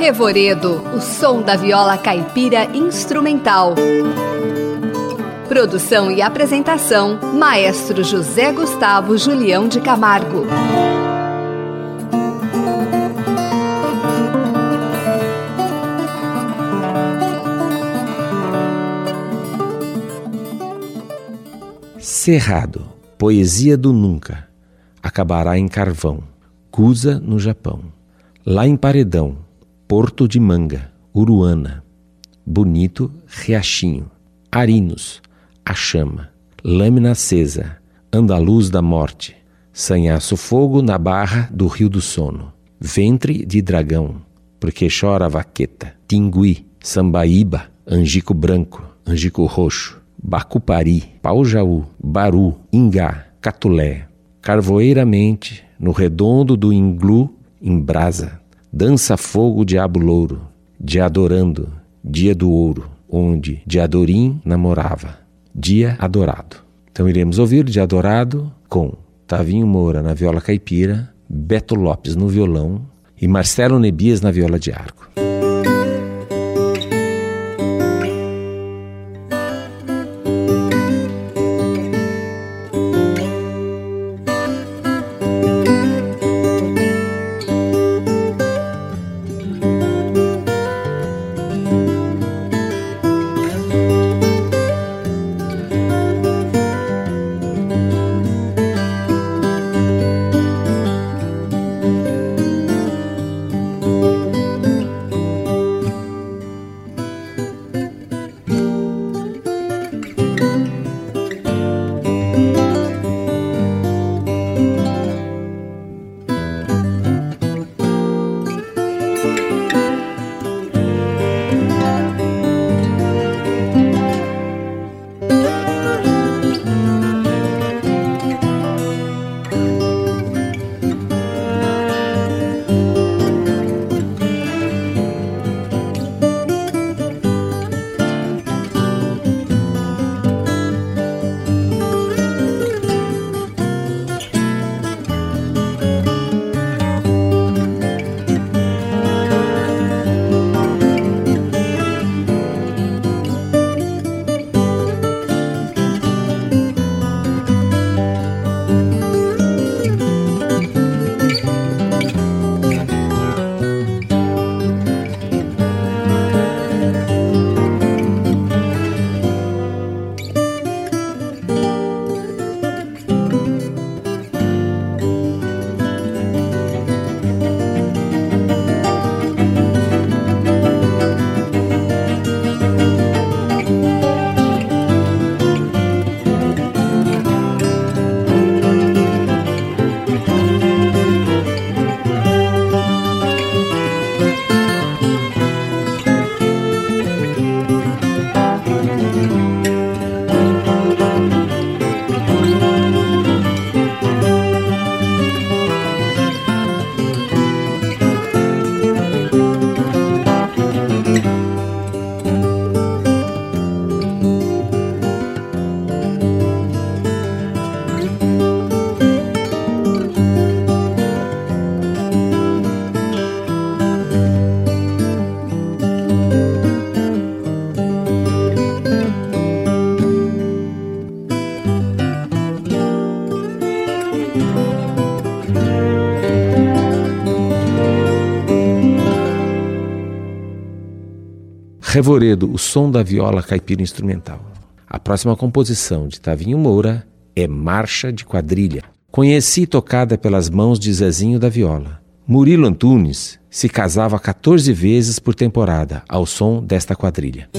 Revoredo, o som da viola caipira instrumental. Produção e apresentação: Maestro José Gustavo Julião de Camargo. Cerrado, poesia do nunca, acabará em carvão, Cusa no Japão. Lá em Paredão, Porto de Manga, Uruana, Bonito, Riachinho, Arinos, A Chama, Lâmina Acesa, Andaluz da Morte, Sanhaço Fogo na Barra do Rio do Sono, Ventre de Dragão, Porque Chora a Vaqueta, Tingui, Sambaíba, Angico Branco, Angico Roxo, Bacupari, Paujaú, Baru, Ingá, Catulé, Carvoeiramente, no redondo do Inglu, em brasa, dança fogo diabo louro, de adorando, dia do ouro, onde de Adorim namorava, dia adorado. Então iremos ouvir de adorado com Tavinho Moura na viola caipira, Beto Lopes no violão e Marcelo Nebias na viola de arco. Revoredo, o som da viola caipira instrumental. A próxima composição de Tavinho Moura é Marcha de Quadrilha, conheci tocada pelas mãos de Zezinho da Viola. Murilo Antunes se casava 14 vezes por temporada ao som desta quadrilha.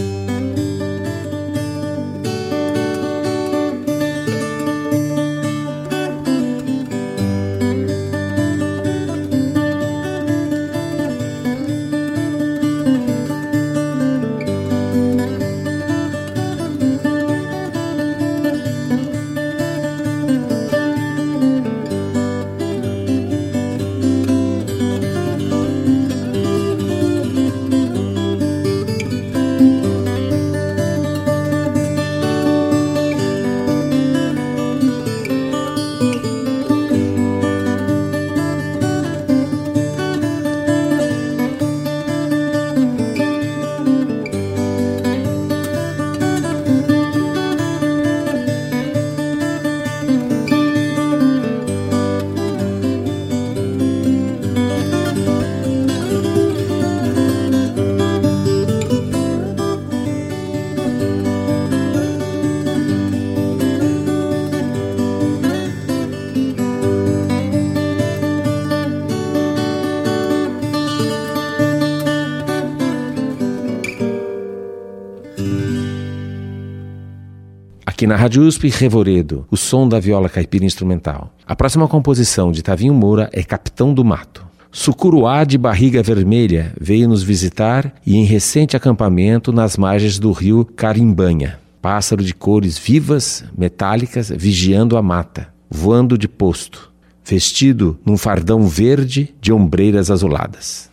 Aqui na Rádio USP, Revoredo, o som da viola caipira instrumental. A próxima composição de Tavinho Moura é Capitão do Mato. Sucuruá de barriga vermelha veio nos visitar e em recente acampamento nas margens do rio Carimbanha. Pássaro de cores vivas, metálicas, vigiando a mata, voando de posto, vestido num fardão verde de ombreiras azuladas.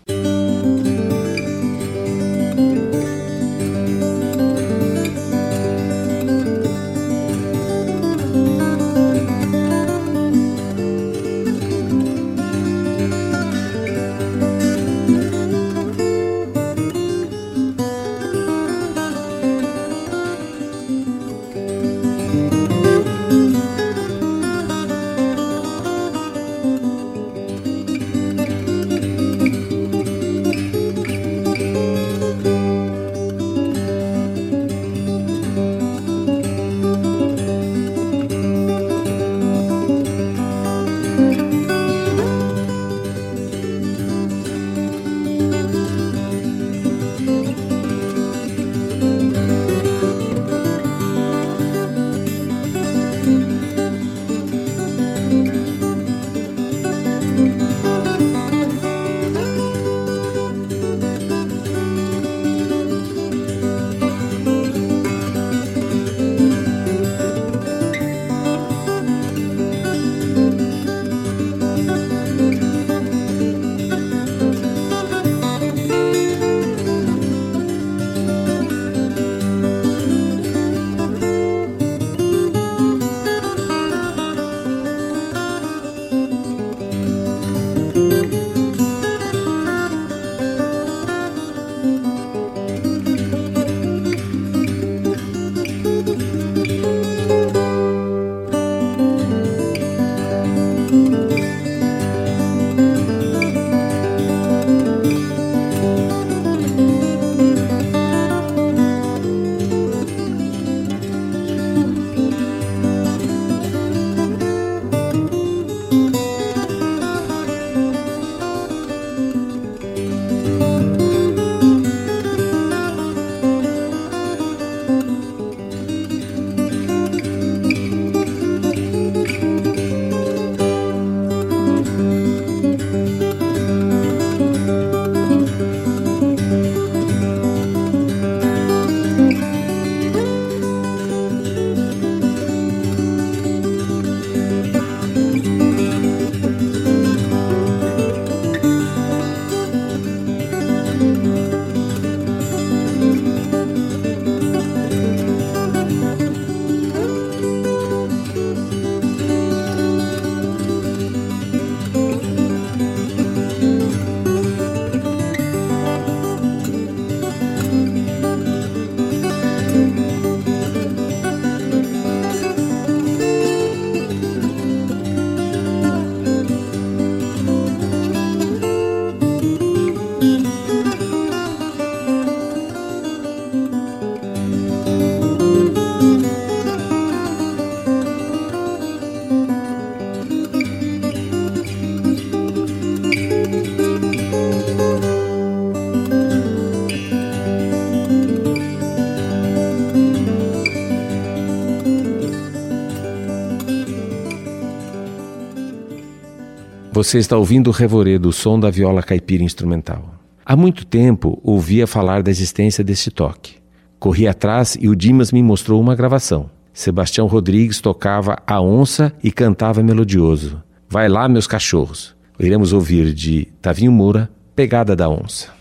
Você está ouvindo o revoredo, o som da viola caipira instrumental. Há muito tempo ouvia falar da existência deste toque. Corri atrás e o Dimas me mostrou uma gravação. Sebastião Rodrigues tocava a onça e cantava melodioso. Vai lá, meus cachorros. Iremos ouvir de Tavinho Moura, Pegada da Onça.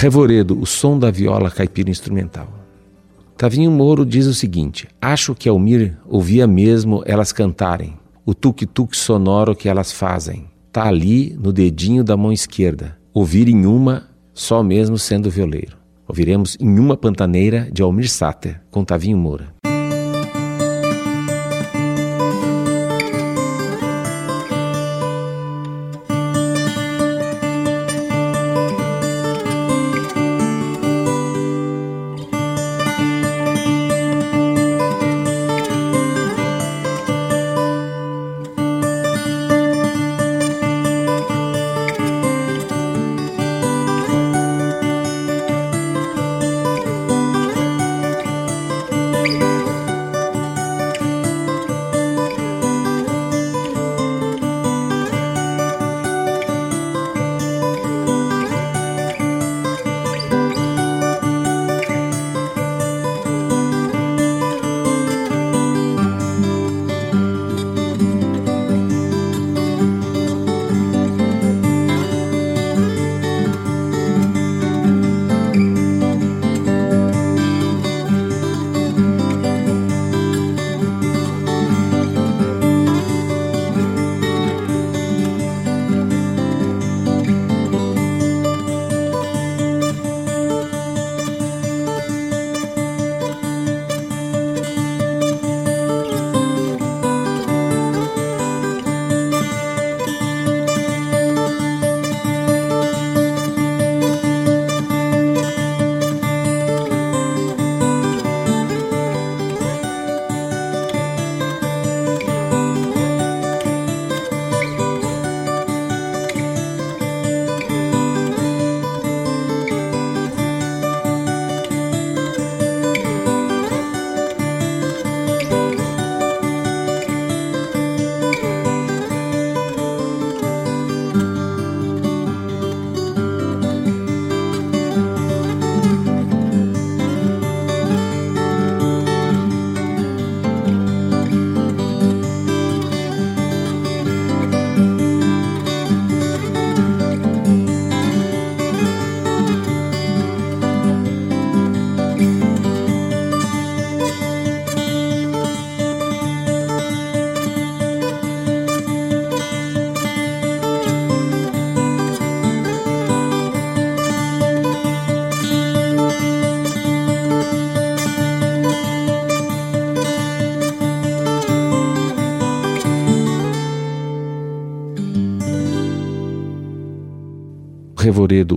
Revoredo, o som da viola caipira instrumental. Tavinho Moro diz o seguinte: Acho que Almir ouvia mesmo elas cantarem, o tuk-tuk sonoro que elas fazem. Tá ali no dedinho da mão esquerda. Ouvir em uma, só mesmo sendo violeiro. Ouviremos em uma pantaneira de Almir Sater, com Tavinho Moura.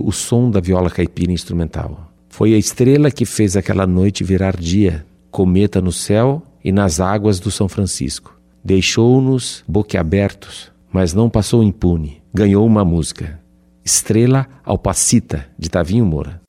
O som da viola caipira instrumental. Foi a estrela que fez aquela noite virar dia, cometa no céu e nas águas do São Francisco. Deixou-nos boquiabertos, mas não passou impune. Ganhou uma música. Estrela Alpacita, de Tavinho Moura.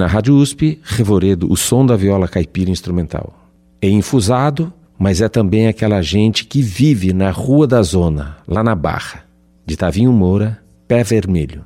Na Rádio USP, Revoredo, o som da viola caipira instrumental. É infusado, mas é também aquela gente que vive na Rua da Zona, lá na Barra. De Tavinho Moura, Pé Vermelho.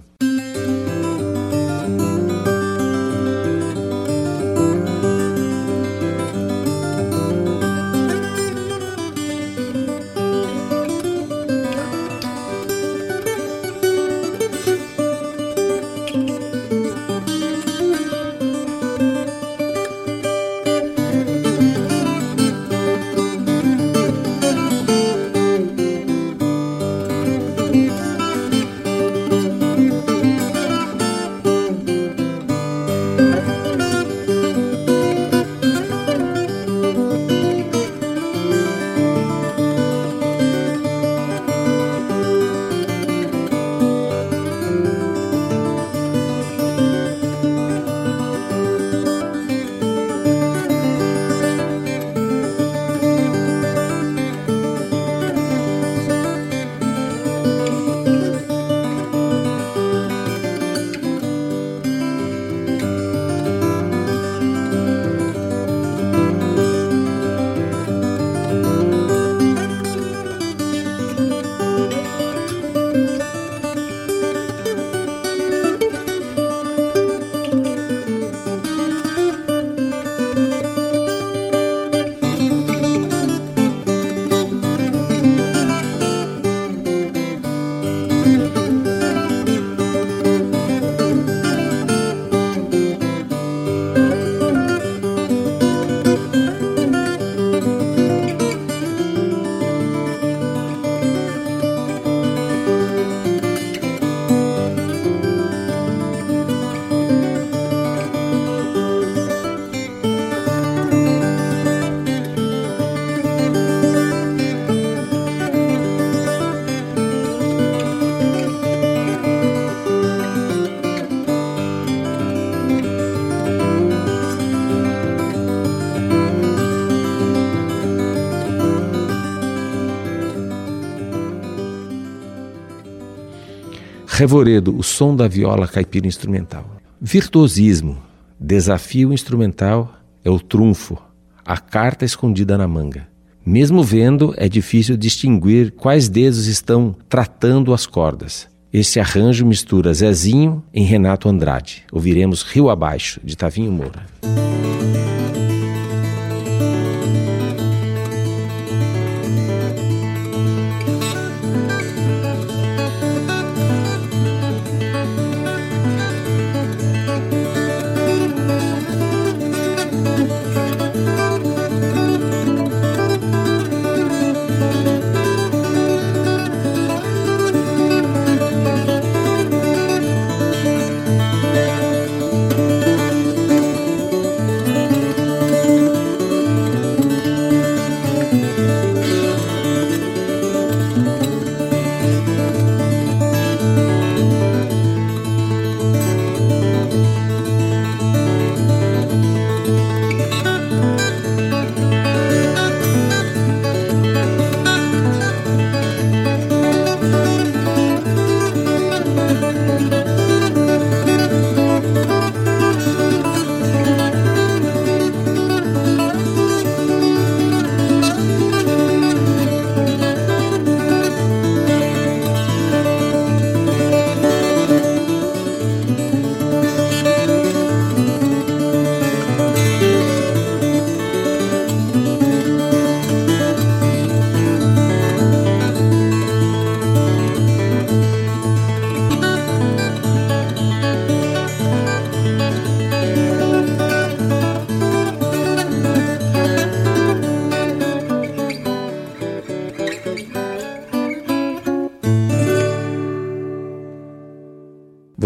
Revoredo, o som da viola caipira instrumental. Virtuosismo, desafio instrumental é o trunfo, a carta escondida na manga. Mesmo vendo, é difícil distinguir quais dedos estão tratando as cordas. Esse arranjo mistura Zezinho em Renato Andrade. Ouviremos Rio Abaixo, de Tavinho Moura.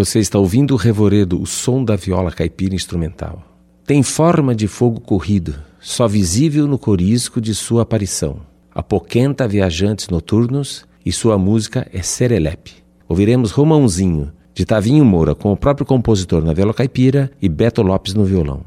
Você está ouvindo o revoredo, o som da viola caipira instrumental. Tem forma de fogo corrido, só visível no corisco de sua aparição. Apoquenta viajantes noturnos e sua música é serelepe. Ouviremos Romãozinho, de Tavinho Moura, com o próprio compositor na viola caipira e Beto Lopes no violão.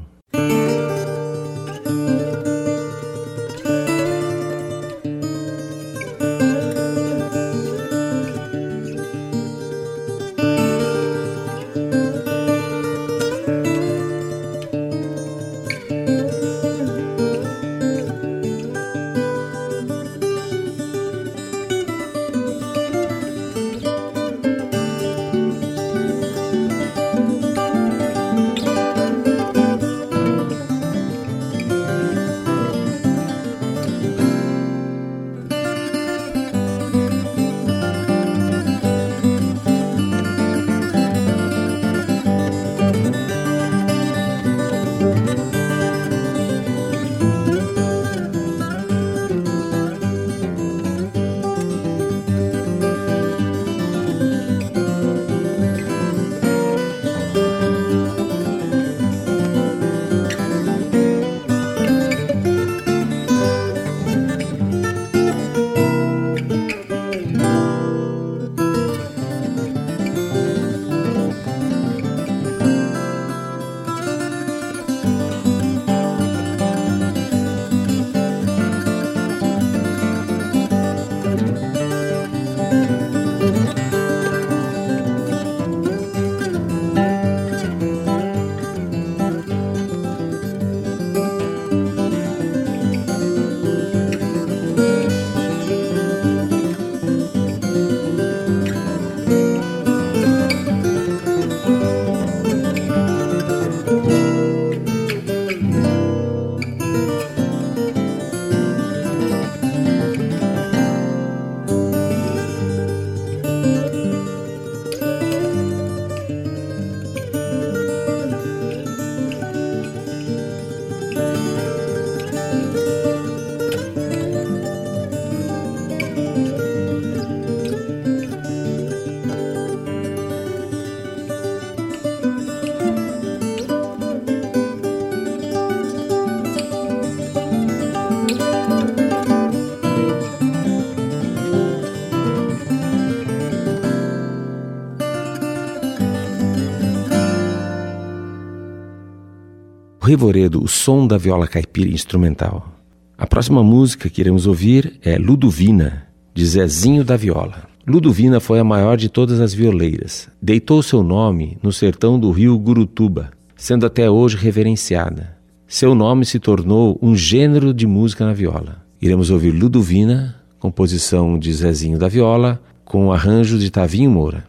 Revoredo, o som da viola caipira instrumental. A próxima música que iremos ouvir é Ludovina, de Zezinho da Viola. Ludovina foi a maior de todas as violeiras. Deitou seu nome no sertão do rio Gurutuba, sendo até hoje reverenciada. Seu nome se tornou um gênero de música na viola. Iremos ouvir Ludovina, composição de Zezinho da Viola, com arranjo de Tavinho Moura.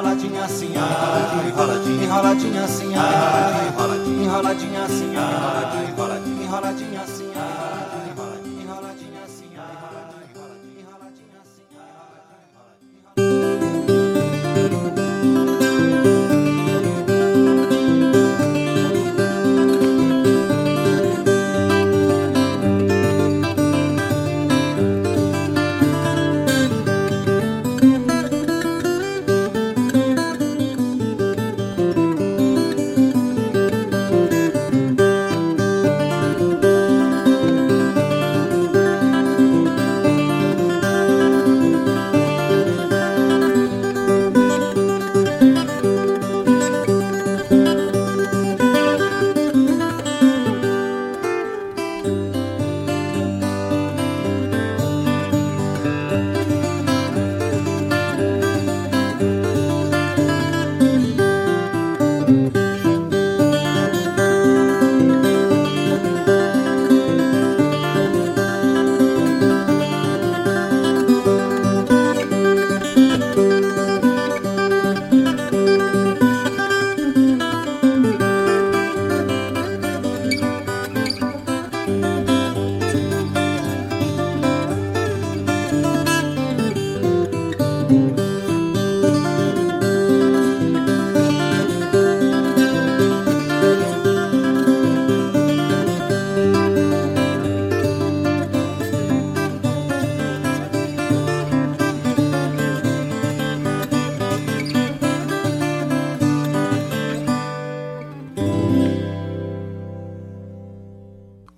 enroladinha assim, enroladinha, enroladinha assim, enroladinha, enroladinha assim, enroladinha, enroladinha assim.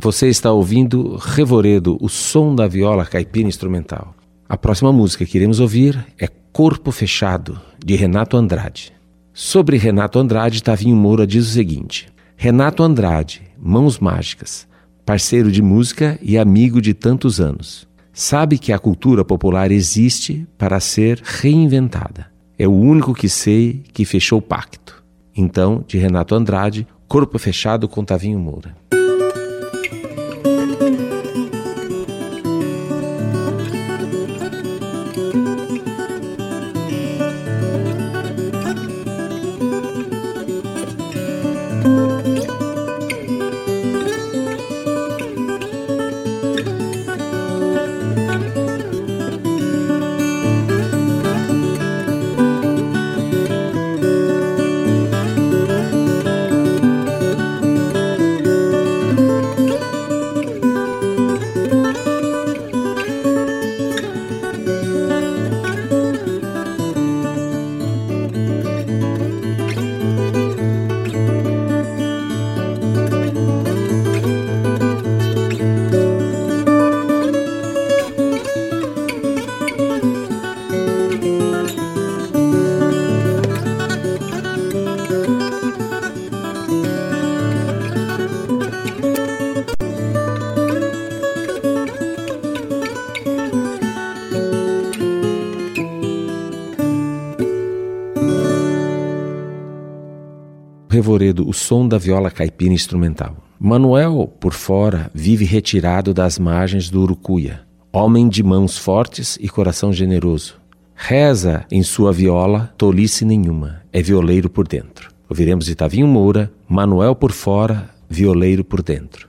Você está ouvindo Revoredo, o som da viola caipira instrumental. A próxima música que iremos ouvir é Corpo Fechado, de Renato Andrade. Sobre Renato Andrade, Tavinho Moura diz o seguinte: Renato Andrade, mãos mágicas, parceiro de música e amigo de tantos anos. Sabe que a cultura popular existe para ser reinventada. É o único que sei que fechou o pacto. Então, de Renato Andrade, Corpo Fechado com Tavinho Moura. Revoredo, o som da viola caipira instrumental. Manuel, por fora, vive retirado das margens do Urucuia. Homem de mãos fortes e coração generoso. Reza em sua viola, tolice nenhuma, é violeiro por dentro. Ouviremos Itavinho Moura, Manuel por fora, violeiro por dentro.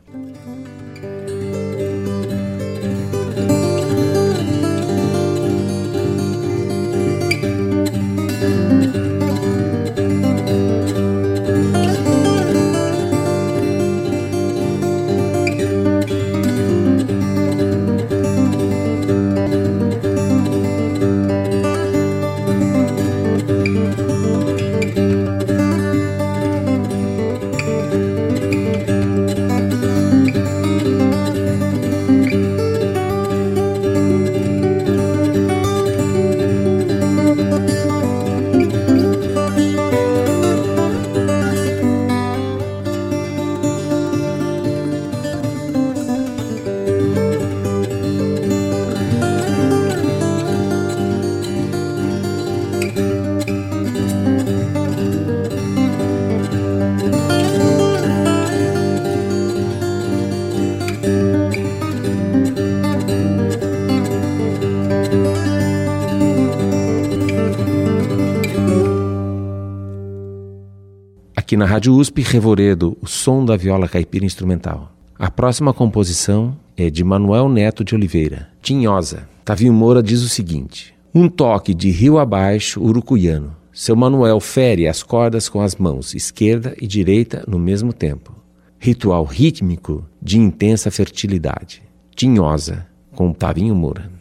Rádio USP, Revoredo, o som da viola caipira instrumental. A próxima composição é de Manuel Neto de Oliveira, Tinhosa. Tavinho Moura diz o seguinte: Um toque de rio abaixo, urucuiano. Seu Manuel fere as cordas com as mãos esquerda e direita no mesmo tempo. Ritual rítmico de intensa fertilidade. Tinhosa, com Tavinho Moura.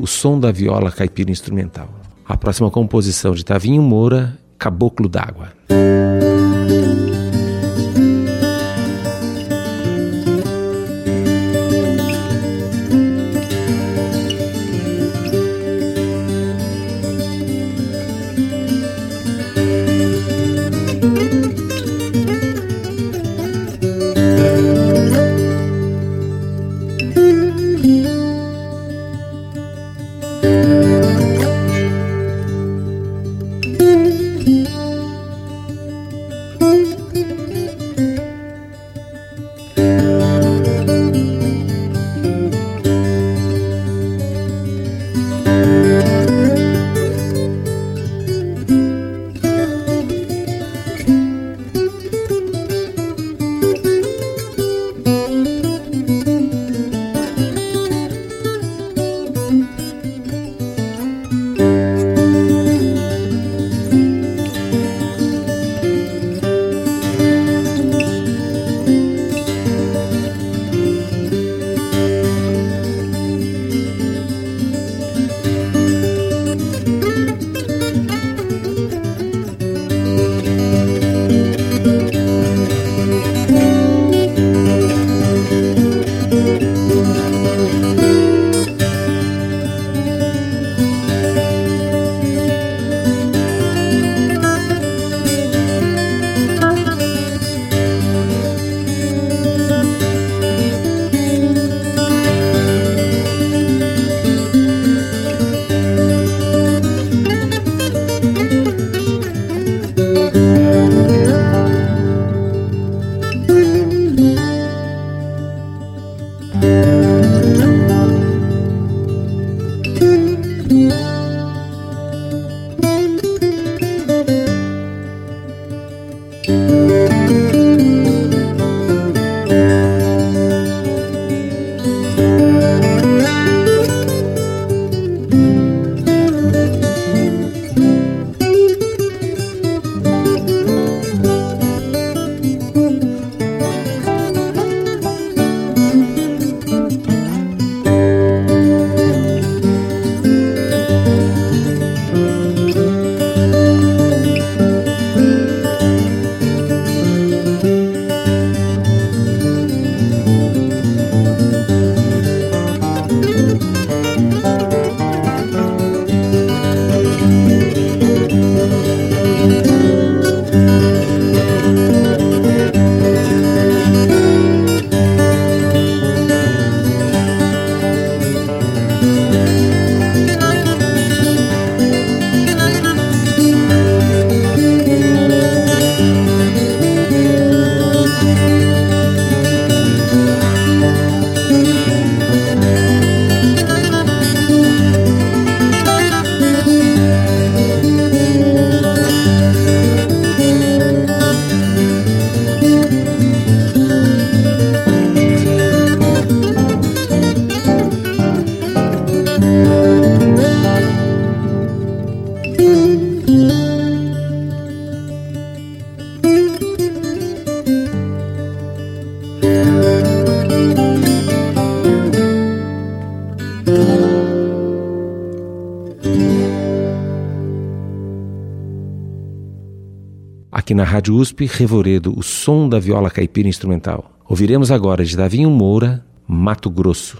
O som da viola caipira instrumental. A próxima composição de Tavinho Moura, Caboclo d'Água. Na Rádio USP, Revoredo, o som da viola caipira instrumental. Ouviremos agora de Davinho Moura, Mato Grosso.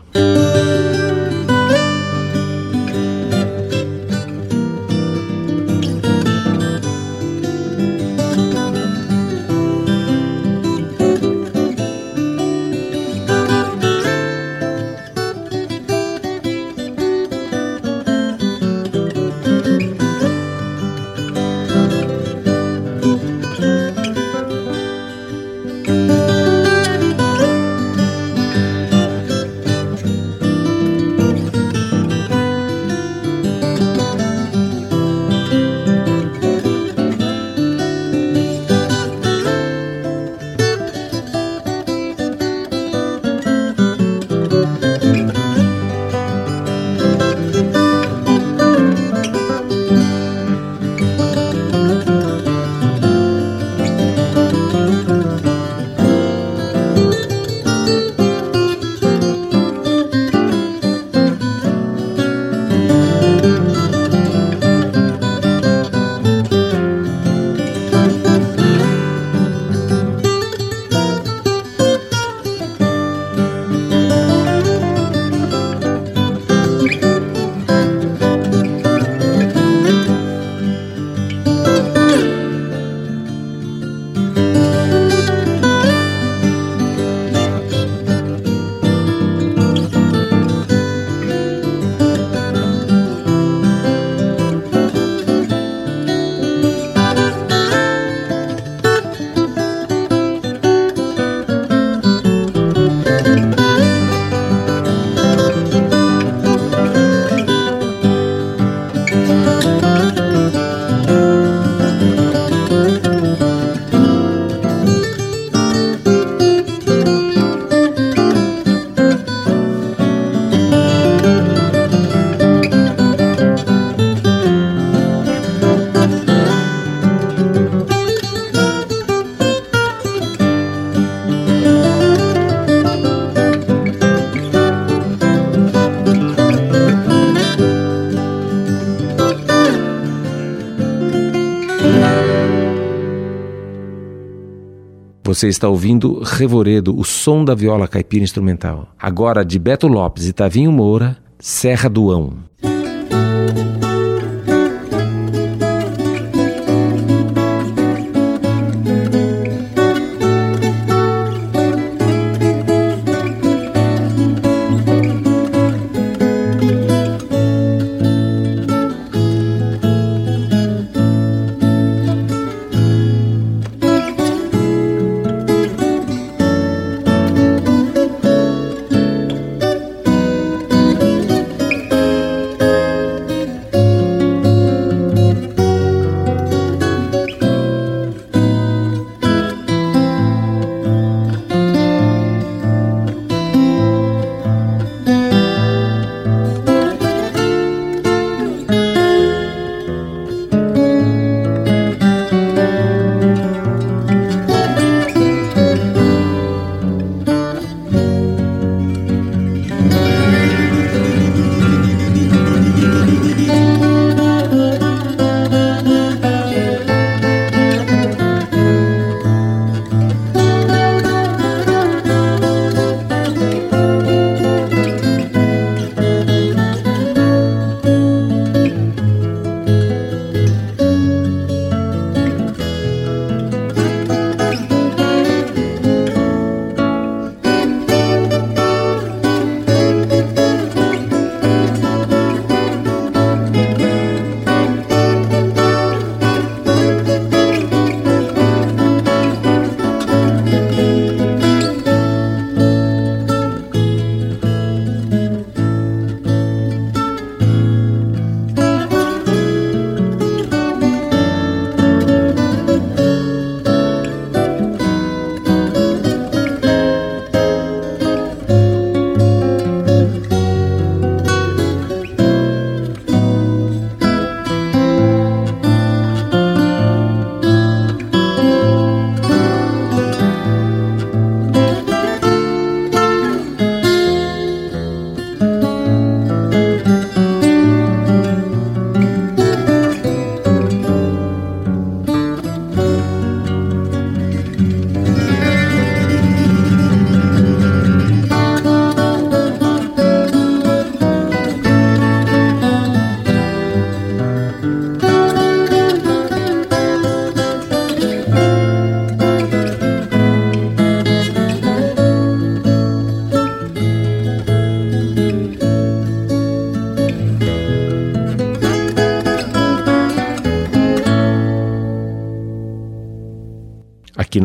Você está ouvindo Revoredo, o som da viola caipira instrumental. Agora de Beto Lopes e Tavinho Moura, Serra do Ão.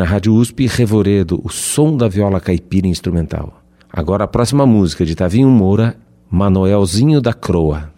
Na Rádio USP, Revoredo, o som da viola caipira instrumental. Agora a próxima música de Tavinho Moura, Manoelzinho da Croa.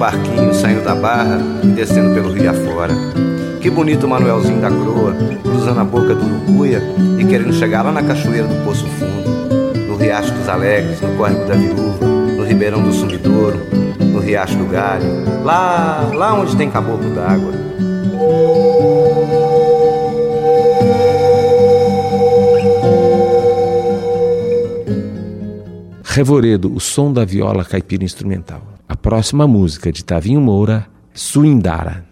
Barquinho saindo da barra e descendo pelo rio afora. Que bonito o Manuelzinho da Croa, cruzando a boca do Urucuia e querendo chegar lá na cachoeira do Poço Fundo, no Riacho dos Alegres, no Córrego da Viúva, no Ribeirão do Sumidouro, no Riacho do Galho, lá, lá onde tem caboclo d'água. Revoredo, o som da viola caipira instrumental. Próxima música de Tavinho Moura, Suindara.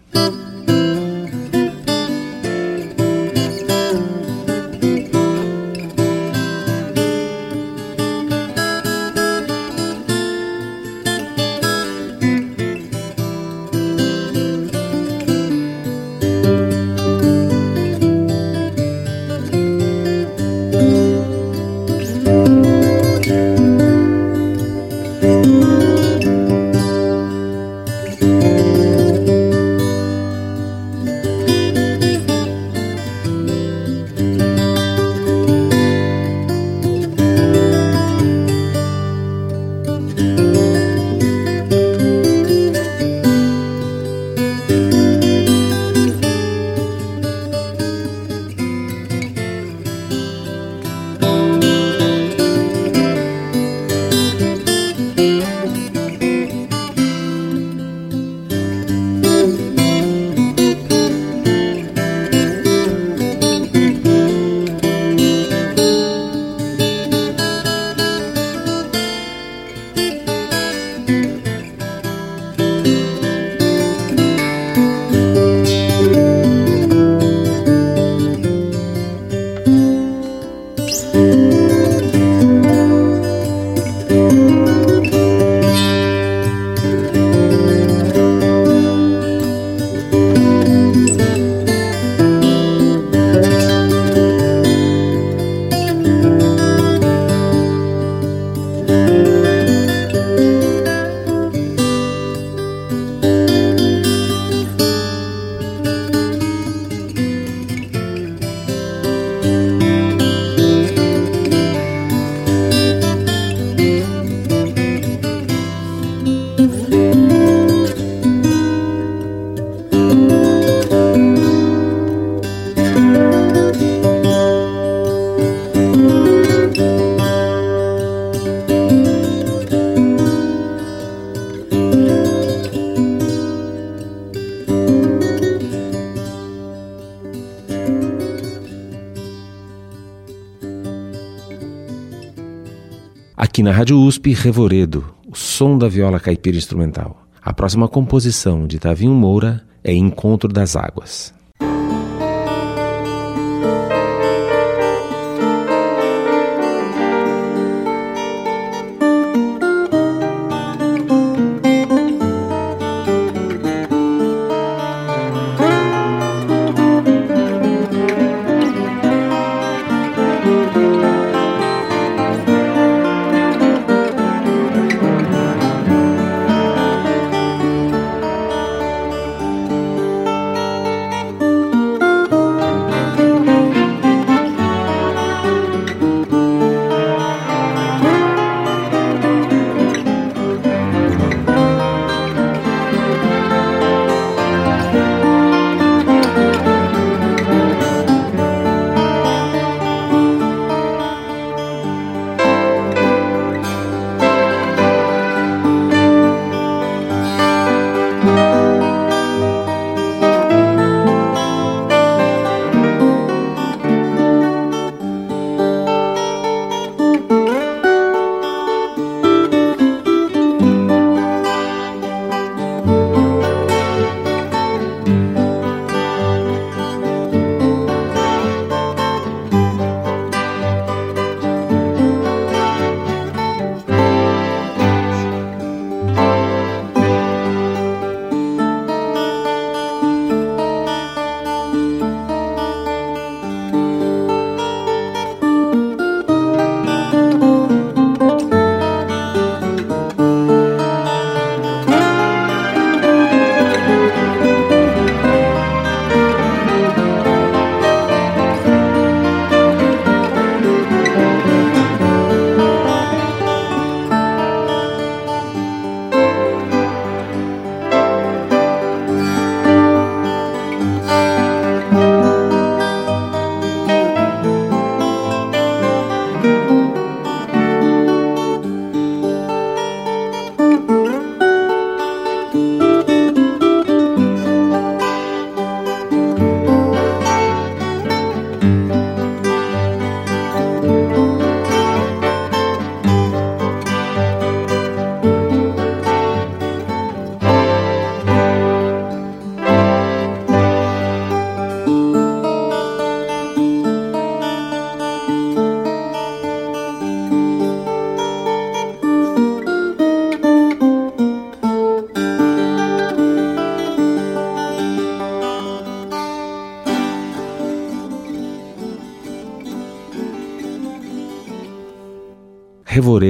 Aqui na Rádio USP, Revoredo, o som da viola caipira instrumental. A próxima composição de Tavinho Moura é Encontro das Águas.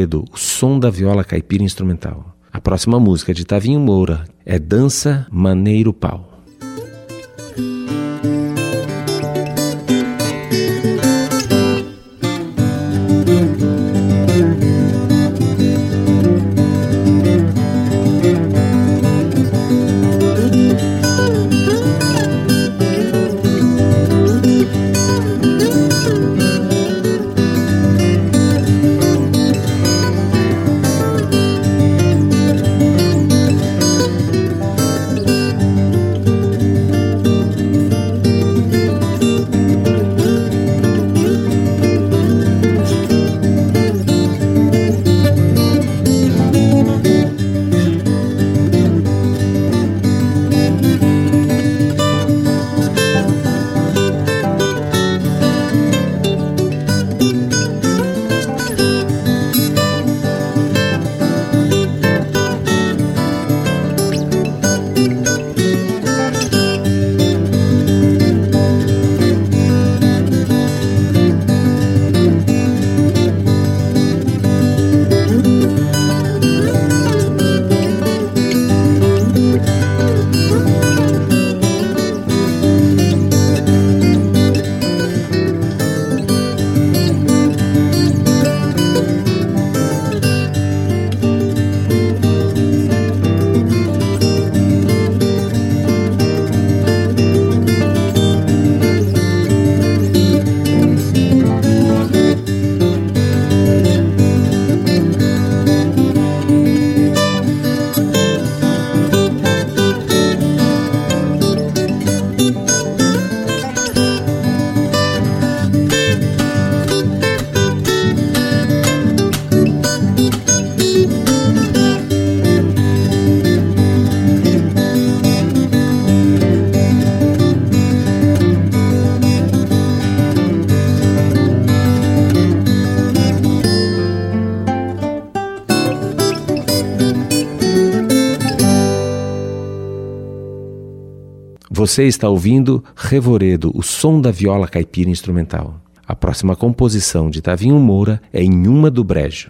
Revoredo, o som da viola caipira instrumental. A próxima música de Tavinho Moura é Dança Maneiro Pau. Você está ouvindo Revoredo, o som da viola caipira instrumental. A próxima composição de Tavinho Moura é em Uma do Brejo.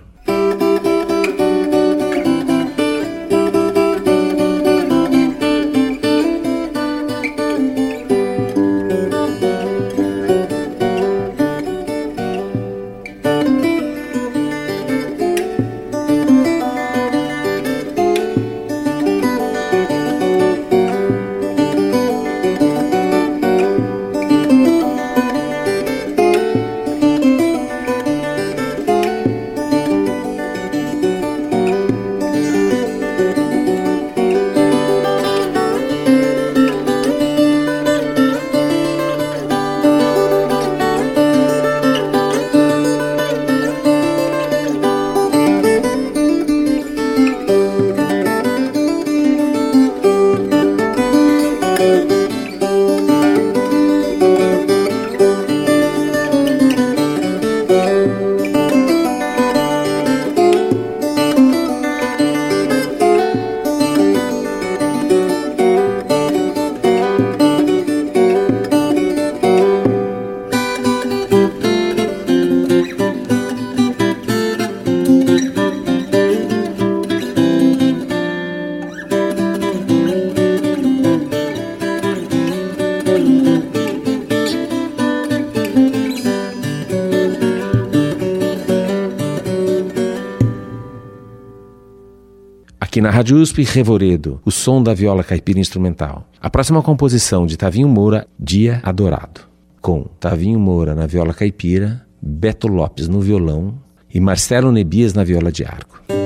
Aqui na Rádio USP, Revoredo, o som da viola caipira instrumental. A próxima composição de Tavinho Moura, Dia Adorado. Com Tavinho Moura na viola caipira, Beto Lopes no violão e Marcelo Nebias na viola de arco.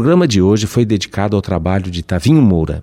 Programa de hoje foi dedicado ao trabalho de Tavinho Moura.